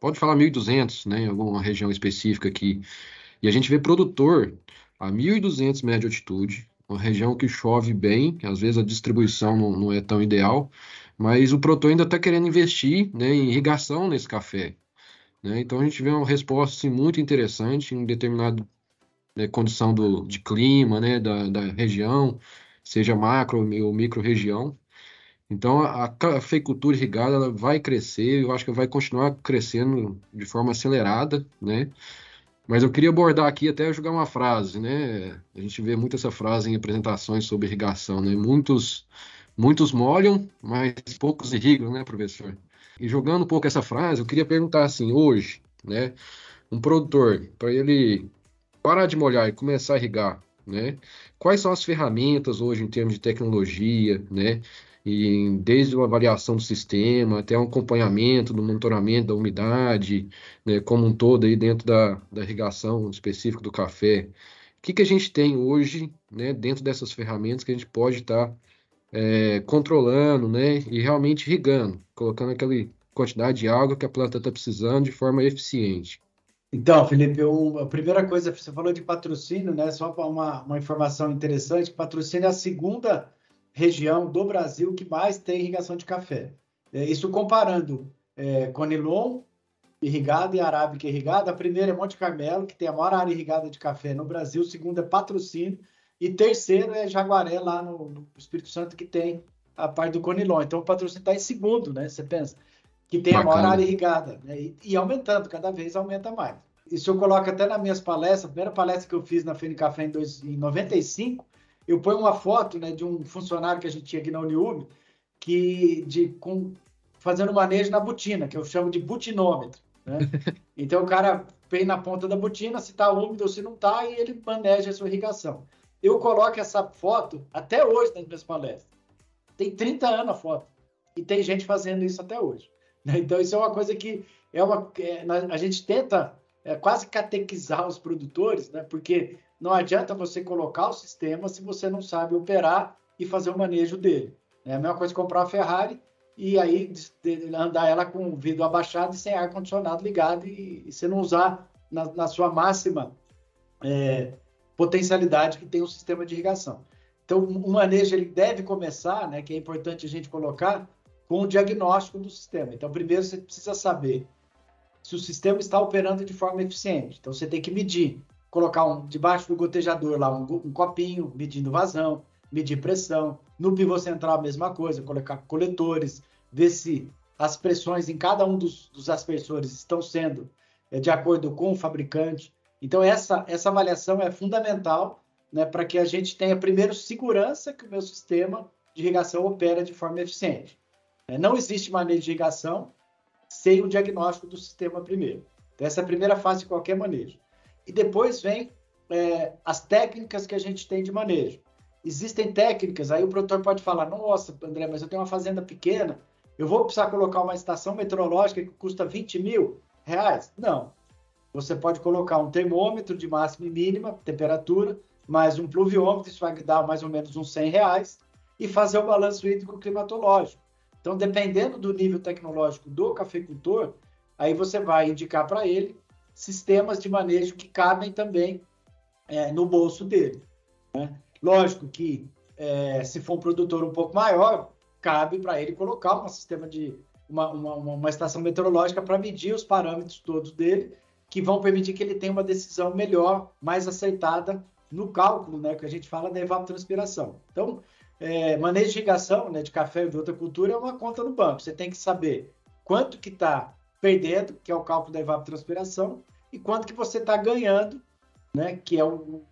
pode falar 1.200, né, em alguma região específica aqui. E a gente vê produtor a 1.200 metros de altitude, uma região que chove bem, às vezes a distribuição não, não é tão ideal, mas o produtor ainda está querendo investir né, em irrigação nesse café. Né? Então a gente vê uma resposta assim, muito interessante em determinada né, condição do, de clima né, da, da região, seja macro ou micro região. Então, a cafeicultura irrigada ela vai crescer, eu acho que vai continuar crescendo de forma acelerada, né? Mas eu queria abordar aqui até jogar uma frase, né? A gente vê muito essa frase em apresentações sobre irrigação, né? Muitos, muitos molham, mas poucos irrigam, né, professor? E jogando um pouco essa frase, eu queria perguntar assim, hoje, né? Um produtor, para ele parar de molhar e começar a irrigar, né? Quais são as ferramentas hoje em termos de tecnologia, né? e desde a avaliação do sistema até o acompanhamento do monitoramento da umidade, né, como um todo aí dentro da, da irrigação específica do café. O que, que a gente tem hoje né, dentro dessas ferramentas que a gente pode estar tá, é, controlando né, e realmente irrigando, colocando aquela quantidade de água que a planta está precisando de forma eficiente? Então, Felipe, eu, a primeira coisa, você falou de patrocínio, né? Só uma, uma informação interessante, patrocínio é a segunda região do Brasil que mais tem irrigação de café. É, isso comparando é, Conilon irrigada e Arábica irrigada. A primeira é Monte Carmelo, que tem a maior área irrigada de café no Brasil. A segunda é Patrocínio, E terceiro é Jaguaré, lá no, no Espírito Santo, que tem a parte do Conilon. Então o patrocínio está em segundo, né? Você pensa que tem Bacana. a maior área irrigada. Né? E, e, aumentando, cada vez aumenta mais. Isso eu coloco até nas minhas palestras. A primeira palestra que eu fiz na Fene Café em, dois, em 95, eu ponho uma foto né, de um funcionário que a gente tinha aqui na Uniub, que de, com, fazendo manejo na botina, que eu chamo de butinômetro. Né? *laughs* Então o cara vem na ponta da botina, se está úmido ou se não está, e ele maneja a sua irrigação. Eu coloco essa foto até hoje nas minhas palestras. Tem 30 anos a foto. E tem gente fazendo isso até hoje. *laughs* Então, isso é uma coisa que é uma, é, a gente tenta é, quase catequizar os produtores, né? porque não adianta você colocar o sistema se você não sabe operar e fazer o manejo dele. É a mesma coisa comprar uma Ferrari e aí andar ela com o vidro abaixado e sem ar-condicionado ligado e, e, você não usar na, na sua máxima é, potencialidade que tem o sistema de irrigação. Então, o manejo ele deve começar, né, que é importante a gente colocar, com o diagnóstico do sistema. Então, primeiro você precisa saber se o sistema está operando de forma eficiente. Então, você tem que medir, colocar um, debaixo do gotejador lá um, um copinho, medindo vazão, medir pressão. No pivô central, a mesma coisa, colocar coletores, ver se as pressões em cada um dos, dos aspersores estão sendo é, de acordo com o fabricante. Então, essa, essa avaliação é fundamental né, para que a gente tenha, primeiro, segurança que o meu sistema de irrigação opera de forma eficiente. É, não existe manejo de irrigação sem o diagnóstico do sistema primeiro. Então, essa é a primeira fase de qualquer manejo. E depois vem é, as técnicas que a gente tem de manejo. Existem técnicas, aí o produtor pode falar, nossa, André, mas eu tenho uma fazenda pequena, eu vou precisar colocar uma estação meteorológica que custa 20 mil reais? Não. Você pode colocar um termômetro de máxima e mínima temperatura, mais um pluviômetro, isso vai dar mais ou menos uns 100 reais, e fazer o balanço hídrico climatológico. Então, dependendo do nível tecnológico do cafeicultor, aí você vai indicar para ele sistemas de manejo que cabem também é, no bolso dele. Né? Lógico que é, se for um produtor um pouco maior, cabe para ele colocar um sistema de uma, uma, uma estação meteorológica para medir os parâmetros todos dele, que vão permitir que ele tenha uma decisão melhor, mais aceitada no cálculo, né, que a gente fala da evapotranspiração. Então, é, manejo de irrigação né, de café e de outra cultura é uma conta no banco. Você tem que saber quanto que está perdendo, que é o cálculo da evapotranspiração, e quanto que você está ganhando, né, que é o,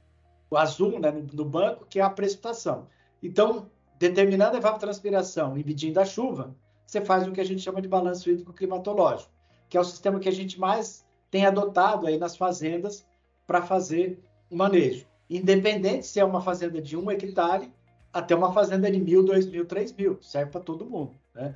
o azul né, no, no, banco, que é a precipitação. Então, determinando a evapotranspiração e medindo a chuva, você faz o que a gente chama de balanço hídrico climatológico, que é o sistema que a gente mais tem adotado aí nas fazendas para fazer o manejo independente se é uma fazenda de um hectare até uma fazenda de mil, dois mil, três mil, serve para todo mundo. Né?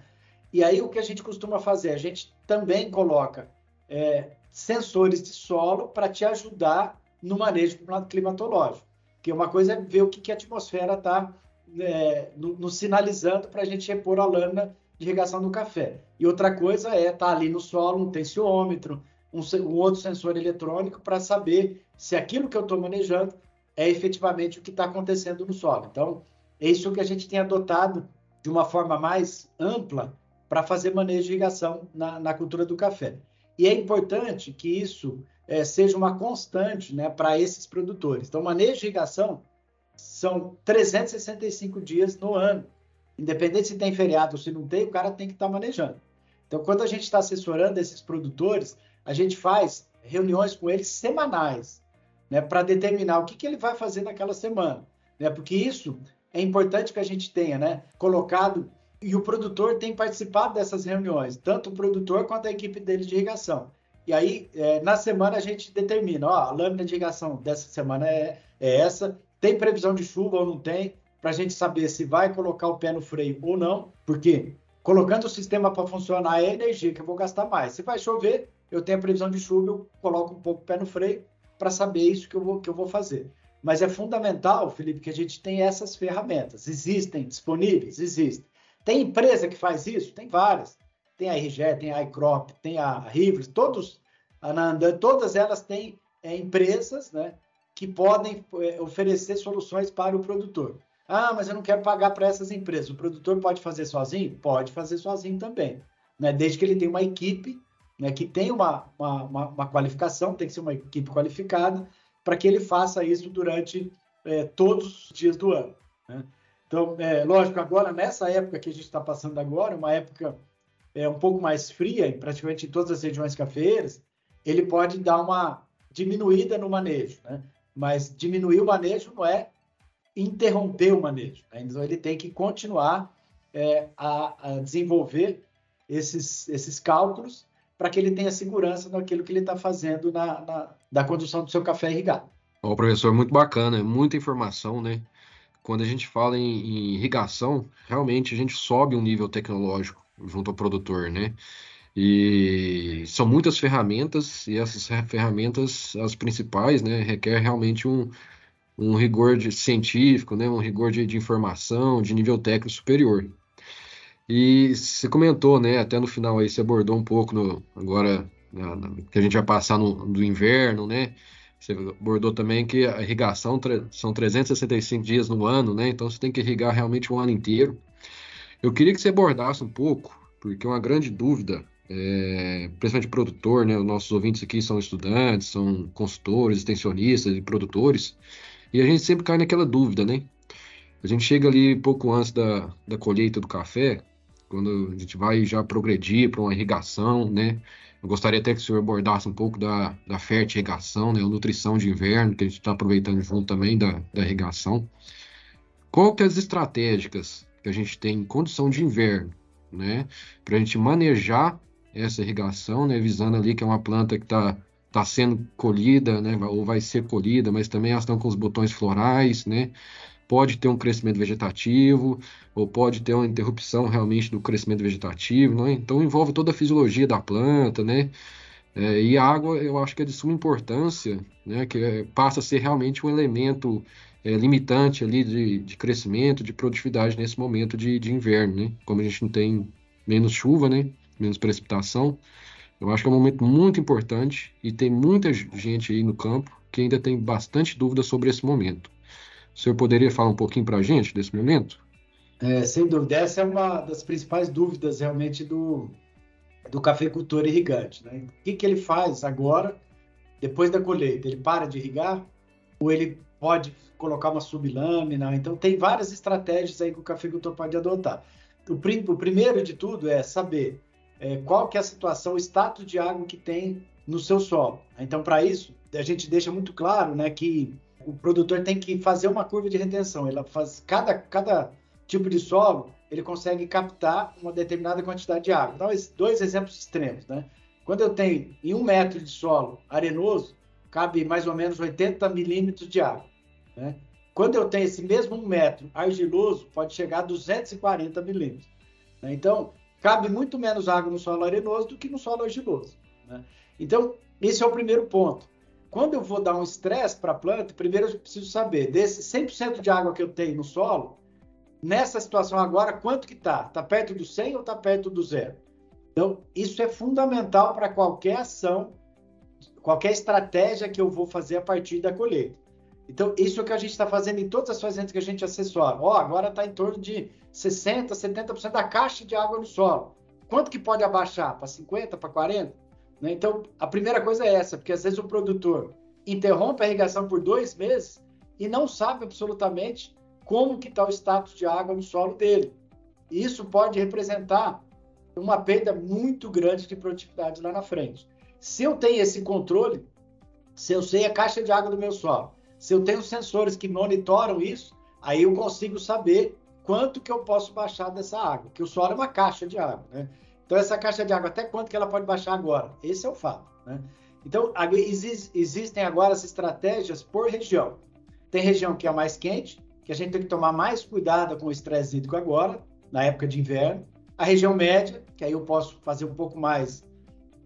E aí o que a gente costuma fazer? A gente também coloca é, sensores de solo para te ajudar no manejo climatológico. Que uma coisa é ver o que, que a atmosfera está é, nos sinalizando para a gente repor a lâmina de irrigação do café. E outra coisa é estar tá ali no solo um tensiômetro, um, um outro sensor eletrônico para saber se aquilo que eu estou manejando é efetivamente o que está acontecendo no solo. Então, é isso que a gente tem adotado de uma forma mais ampla para fazer manejo de irrigação na, na, cultura do café. E é importante que isso é, seja uma constante né, para esses produtores. Então, manejo de irrigação são 365 dias no ano. Independente se tem feriado ou se não tem, o cara tem que estar tá manejando. Então, quando a gente está assessorando esses produtores, a gente faz reuniões com eles semanais né, para determinar o que, que ele vai fazer naquela semana. Né, porque isso é importante que a gente tenha né, colocado e o produtor tem participado dessas reuniões, tanto o produtor quanto a equipe dele de irrigação. E aí, é, na semana, a gente determina, ó, a lâmina de irrigação dessa semana é, é essa, tem previsão de chuva ou não tem, para a gente saber se vai colocar o pé no freio ou não, porque colocando o sistema para funcionar é energia que eu vou gastar mais. Se vai chover, eu tenho a previsão de chuva, eu coloco um pouco o pé no freio, para saber isso que eu, vou, que eu vou fazer. Mas é fundamental, Felipe, que a gente tenha essas ferramentas. Existem disponíveis? Existem. Tem empresa que faz isso? Tem várias. Tem a RGE, tem a iCrop, tem a Rivers, todos, a todas elas têm é, empresas né, que podem é, oferecer soluções para o produtor. Ah, mas eu não quero pagar para essas empresas. O produtor pode fazer sozinho? Pode fazer sozinho também, né? desde que ele tenha uma equipe né, que tem uma, uma, uma, qualificação, tem que ser uma equipe qualificada, para que ele faça isso durante é, todos os dias do ano. Né? Então, é, lógico, agora, nessa época que a gente está passando agora, uma época é, um pouco mais fria, praticamente em todas as regiões cafeeiras, ele pode dar uma diminuída no manejo, né? Mas diminuir o manejo não é interromper o manejo. Né? Então, ele tem que continuar é, a, a, desenvolver esses, esses cálculos para que ele tenha segurança naquilo que ele está fazendo na, na, condução do seu café irrigado. Ó, professor, muito bacana, muita informação, né? Quando a gente fala em, em irrigação, realmente a gente sobe um nível tecnológico junto ao produtor, né? E são muitas ferramentas, e essas ferramentas, as principais, né, requer realmente um, um rigor de, científico, né, um rigor de, de, informação, de nível técnico superior. E você comentou, né, até no final aí, você abordou um pouco no, agora, na, na, que a gente vai passar no, do inverno, né, você abordou também que a irrigação são 365 dias no ano, né, então você tem que irrigar realmente o ano inteiro. Eu queria que você abordasse um pouco, porque uma grande dúvida é, principalmente produtor, né? Os nossos ouvintes aqui são estudantes, são consultores, extensionistas e produtores, e a gente sempre cai naquela dúvida, né? A gente chega ali pouco antes da, da colheita do café, quando a gente vai já progredir para uma irrigação, né? Eu gostaria até que o senhor abordasse um pouco da, da fertirrigação, né? A nutrição de inverno, que a gente está aproveitando junto também da, da irrigação. Qual que é as estratégicas que a gente tem em condição de inverno, né? Para a gente manejar essa irrigação, né, visando ali que é uma planta que está tá sendo colhida, né, ou vai ser colhida, mas também elas estão com os botões florais, né, pode ter um crescimento vegetativo, ou pode ter uma interrupção realmente do crescimento vegetativo, né? então envolve toda a fisiologia da planta, né, é, e a água eu acho que é de suma importância, né, que é, passa a ser realmente um elemento é, limitante ali de, de, crescimento, de produtividade nesse momento de, de inverno, né, como a gente não tem menos chuva, né, menos precipitação. Eu acho que é um momento muito importante e tem muita gente aí no campo que ainda tem bastante dúvida sobre esse momento. O senhor poderia falar um pouquinho para a gente desse momento? É, sem dúvida, essa é uma das principais dúvidas realmente do, do cafeicultor irrigante. Né? O que, que ele faz agora, depois da colheita? Ele para de irrigar ou ele pode colocar uma sublâmina? Então, tem várias estratégias aí que o cafeicultor pode adotar. O, prim, o primeiro de tudo é saber é, qual que é a situação, o status de água que tem no seu solo. Então, para isso, a gente deixa muito claro né, que o produtor tem que fazer uma curva de retenção. Ele faz cada, cada tipo de solo, ele consegue captar uma determinada quantidade de água. Então, dois exemplos extremos. Né? Quando eu tenho em um metro de solo arenoso, cabe mais ou menos 80 milímetros de água. Né? Quando eu tenho esse mesmo metro argiloso, pode chegar a 240 milímetros. Né? Então, cabe muito menos água no solo arenoso do que no solo argiloso. Né? Então, esse é o primeiro ponto. Quando eu vou dar um estresse para a planta, primeiro eu preciso saber, desse 100% de água que eu tenho no solo, nessa situação agora, quanto que está? Está perto do 100 ou está perto do zero? Então, isso é fundamental para qualquer ação, qualquer estratégia que eu vou fazer a partir da colheita. Então, isso é o que a gente está fazendo em todas as fazendas que a gente assessora. Ó, oh, agora está em torno de 60%, 70% da caixa de água no solo. Quanto que pode abaixar? Para 50%, para 40%? Né? Então, a primeira coisa é essa, porque às vezes o produtor interrompe a irrigação por dois meses e não sabe absolutamente como que está o status de água no solo dele. E isso pode representar uma perda muito grande de produtividade lá na frente. Se eu tenho esse controle, se eu sei a caixa de água do meu solo, se eu tenho sensores que monitoram isso, aí eu consigo saber quanto que eu posso baixar dessa água, que o solo é uma caixa de água, né? Então essa caixa de água, até quanto que ela pode baixar agora? Esse é o fato, né? Então existem agora as estratégias por região. Tem região que é mais quente, que a gente tem que tomar mais cuidado com o estresse hídrico agora, na época de inverno. A região média, que aí eu posso fazer um pouco mais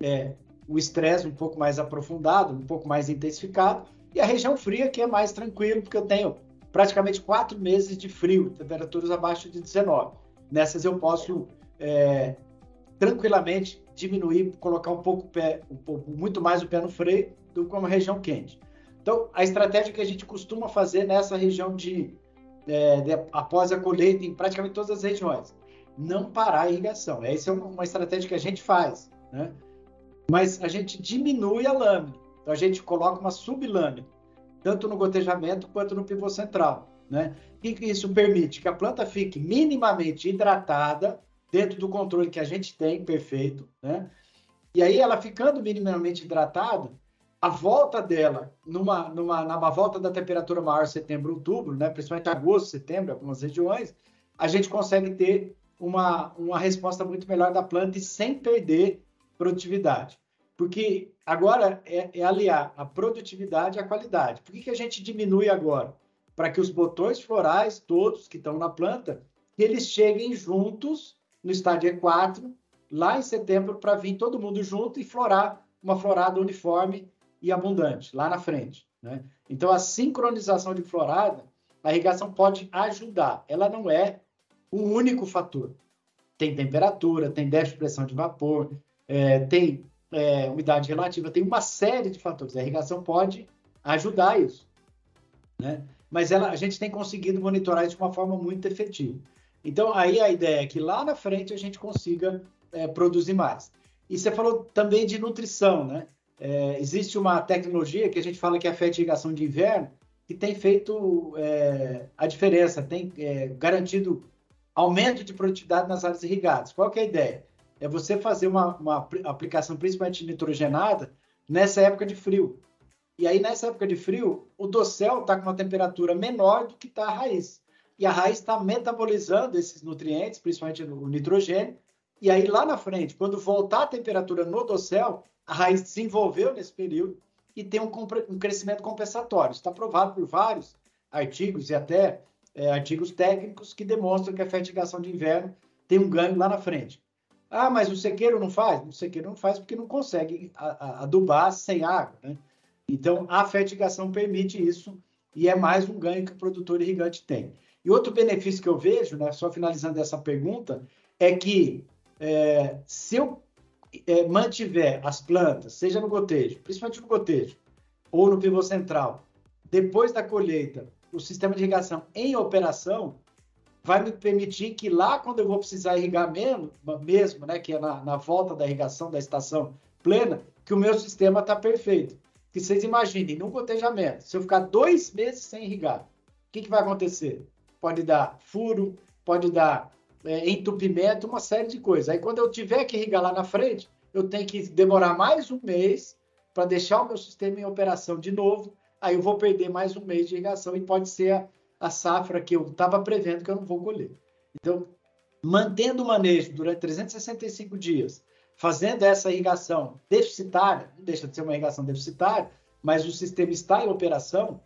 é, o estresse um pouco mais aprofundado, um pouco mais intensificado. E a região fria, que é mais tranquilo, porque eu tenho praticamente quatro meses de frio, temperaturas abaixo de 19. Nessas eu posso é, tranquilamente diminuir, colocar um pouco, pé, um pouco, muito mais o pé no freio do que uma região quente. Então, a estratégia que a gente costuma fazer nessa região de, é, de após a colheita em praticamente todas as regiões, não parar a irrigação. Essa é uma estratégia que a gente faz, né? Mas a gente diminui a lâmina. Então a gente coloca uma sublâmina. tanto no gotejamento quanto no pivô central. Né? O que isso permite? Que a planta fique minimamente hidratada, dentro do controle que a gente tem, perfeito. Né? E aí, ela ficando minimamente hidratada, a volta dela, numa, numa, numa volta da temperatura maior, setembro, outubro, né? principalmente agosto, setembro, algumas regiões, a gente consegue ter uma, uma resposta muito melhor da planta e sem perder produtividade. Porque agora é, é aliar a produtividade à qualidade. Por que, que a gente diminui agora? Para que os botões florais, todos que estão na planta, eles cheguem juntos no estádio E4, lá em setembro, para vir todo mundo junto e florar uma florada uniforme e abundante, lá na frente. Né? Então, a sincronização de florada, a irrigação pode ajudar. Ela não é o único fator. Tem temperatura, tem déficit de pressão de vapor, é, tem é, umidade relativa, tem uma série de fatores. A irrigação pode ajudar isso. Né? Mas ela, a gente tem conseguido monitorar isso de uma forma muito efetiva. Então, aí a ideia é que lá na frente a gente consiga é, produzir mais. E você falou também de nutrição, né? É, existe uma tecnologia que a gente fala que é a fertigação de inverno, que tem feito é, a diferença, tem é, garantido aumento de produtividade nas áreas irrigadas. Qual é a ideia? É você fazer uma, uma aplicação principalmente nitrogenada nessa época de frio. E aí, nessa época de frio, o dossel está com uma temperatura menor do que está a raiz. E a raiz está metabolizando esses nutrientes, principalmente o nitrogênio. E aí, lá na frente, quando voltar a temperatura no dossel, a raiz desenvolveu nesse período e tem um, um crescimento compensatório. Está provado por vários artigos e até é, artigos técnicos que demonstram que a fertigação de inverno tem um ganho lá na frente. Ah, mas o sequeiro não faz? O sequeiro não faz porque não consegue adubar sem água, né? Então, a fertigação permite isso e é mais um ganho que o produtor irrigante tem. E outro benefício que eu vejo, né, só finalizando essa pergunta, é que é, se eu é, mantiver as plantas, seja no gotejo, principalmente no gotejo, ou no pivô central, depois da colheita, o sistema de irrigação em operação, vai me permitir que lá, quando eu vou precisar irrigar menos, mesmo, né, que é na, na volta da irrigação da estação plena, que o meu sistema está perfeito. Que vocês imaginem, num gotejamento, se eu ficar dois meses sem irrigar, o que, que vai acontecer? Pode dar furo, pode dar é, entupimento, uma série de coisas. Aí, quando eu tiver que irrigar lá na frente, eu tenho que demorar mais um mês para deixar o meu sistema em operação de novo. Aí eu vou perder mais um mês de irrigação e pode ser a, a safra que eu estava prevendo que eu não vou colher. Então, mantendo o manejo durante 365 dias, fazendo essa irrigação deficitária, não deixa de ser uma irrigação deficitária, mas o sistema está em operação,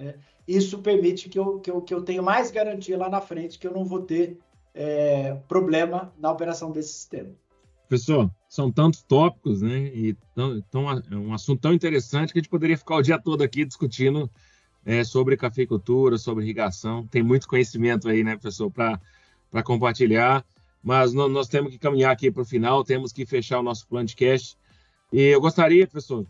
né, isso permite que eu, que, eu, que eu tenha mais garantia lá na frente que eu não vou ter é, problema na operação desse sistema. Professor, são tantos tópicos, né? E tão, tão, é um assunto tão interessante que a gente poderia ficar o dia todo aqui discutindo é, sobre cafeicultura, sobre irrigação. Tem muito conhecimento aí, né, professor, para compartilhar. Mas nós, nós, temos que caminhar aqui para o final, temos que fechar o nosso plano de cast. E eu gostaria, professor,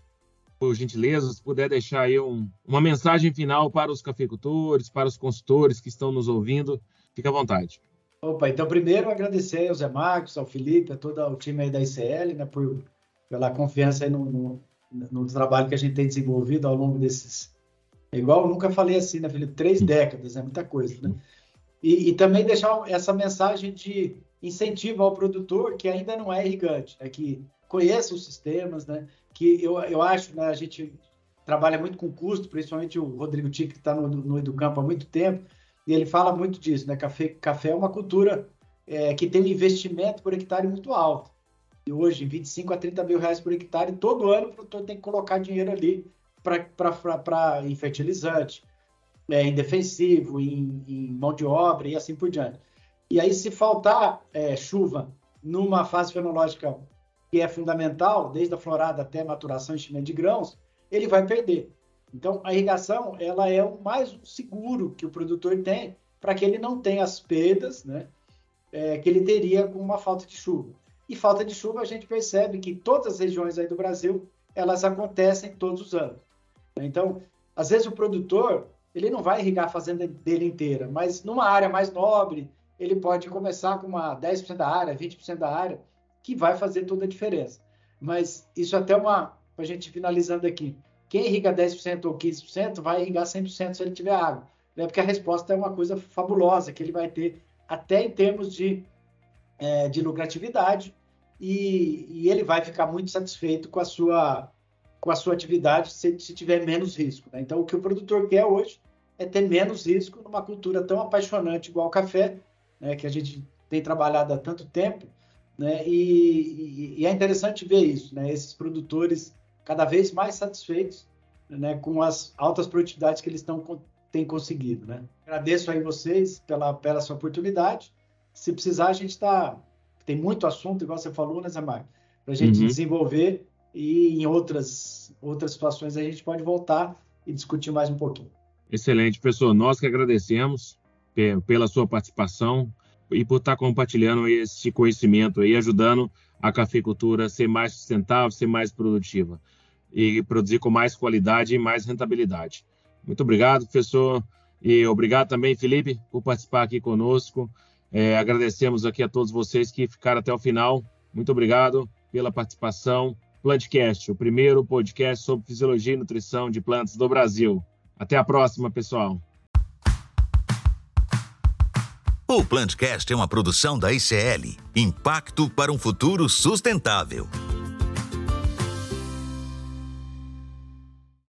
por gentileza, se puder deixar aí um, uma mensagem final para os cafeicultores, para os consultores que estão nos ouvindo, fique à vontade. Opa, então primeiro agradecer ao Zé Marcos, ao Felipe, a todo o time aí da ICL, né, por, pela confiança aí no, no, no, trabalho que a gente tem desenvolvido ao longo desses... É igual, eu nunca falei assim, né, Felipe? Três décadas, é muita coisa, né? E, e, também deixar essa mensagem de incentivo ao produtor que ainda não é irrigante, é que conheça os sistemas, né? Que eu, eu acho, né, a gente trabalha muito com custo, principalmente o Rodrigo Tique, que está no, no Educampo há muito tempo, e ele fala muito disso, né? Café, café é uma cultura é, que tem um investimento por hectare muito alto. E hoje, 25 a 30 mil reais por hectare, todo ano o produtor tem que colocar dinheiro ali para em fertilizante, é, em defensivo, em, em, mão de obra e assim por diante. E aí, se faltar é, chuva numa fase fenológica que é fundamental, desde a florada até a maturação e enchimento de grãos, ele vai perder. Então, a irrigação ela é o mais seguro que o produtor tem para que ele não tenha as perdas né, é, que ele teria com uma falta de chuva. E falta de chuva, a gente percebe que todas as regiões aí do Brasil, elas acontecem todos os anos. Então, às vezes o produtor, ele não vai irrigar a fazenda dele inteira, mas numa área mais nobre, ele pode começar com uma 10% da área, 20% da área, que vai fazer toda a diferença. Mas isso até uma, para a gente finalizando aqui, quem irriga 10% ou 15% vai irrigar 100% se ele tiver água. Né? Porque a resposta é uma coisa fabulosa que ele vai ter até em termos de, é, de lucratividade e, e, ele vai ficar muito satisfeito com a sua, com a sua atividade se, se tiver menos risco. Né? Então, o que o produtor quer hoje é ter menos risco numa cultura tão apaixonante igual o café, né? que a gente tem trabalhado há tanto tempo, né? E, e, e, é interessante ver isso, né? Esses produtores cada vez mais satisfeitos, né? Com as altas produtividades que eles estão têm conseguido, né? Agradeço aí vocês pela pela sua oportunidade. Se precisar, a gente está tem muito assunto, igual você falou, né, Zé Mário? Para a gente uhum. desenvolver e em outras outras situações a gente pode voltar e discutir mais um pouquinho. Excelente, professor. Nós que agradecemos pela sua participação, e por estar compartilhando esse conhecimento e ajudando a cafeicultura a ser mais sustentável, ser mais produtiva e produzir com mais qualidade e mais rentabilidade. Muito obrigado, professor, e obrigado também, Felipe, por participar aqui conosco. É, agradecemos aqui a todos vocês que ficaram até o final. Muito obrigado pela participação. Plantcast, o primeiro podcast sobre fisiologia e nutrição de plantas do Brasil. Até a próxima, pessoal. O Plantcast é uma produção da ICL Impacto para um Futuro Sustentável.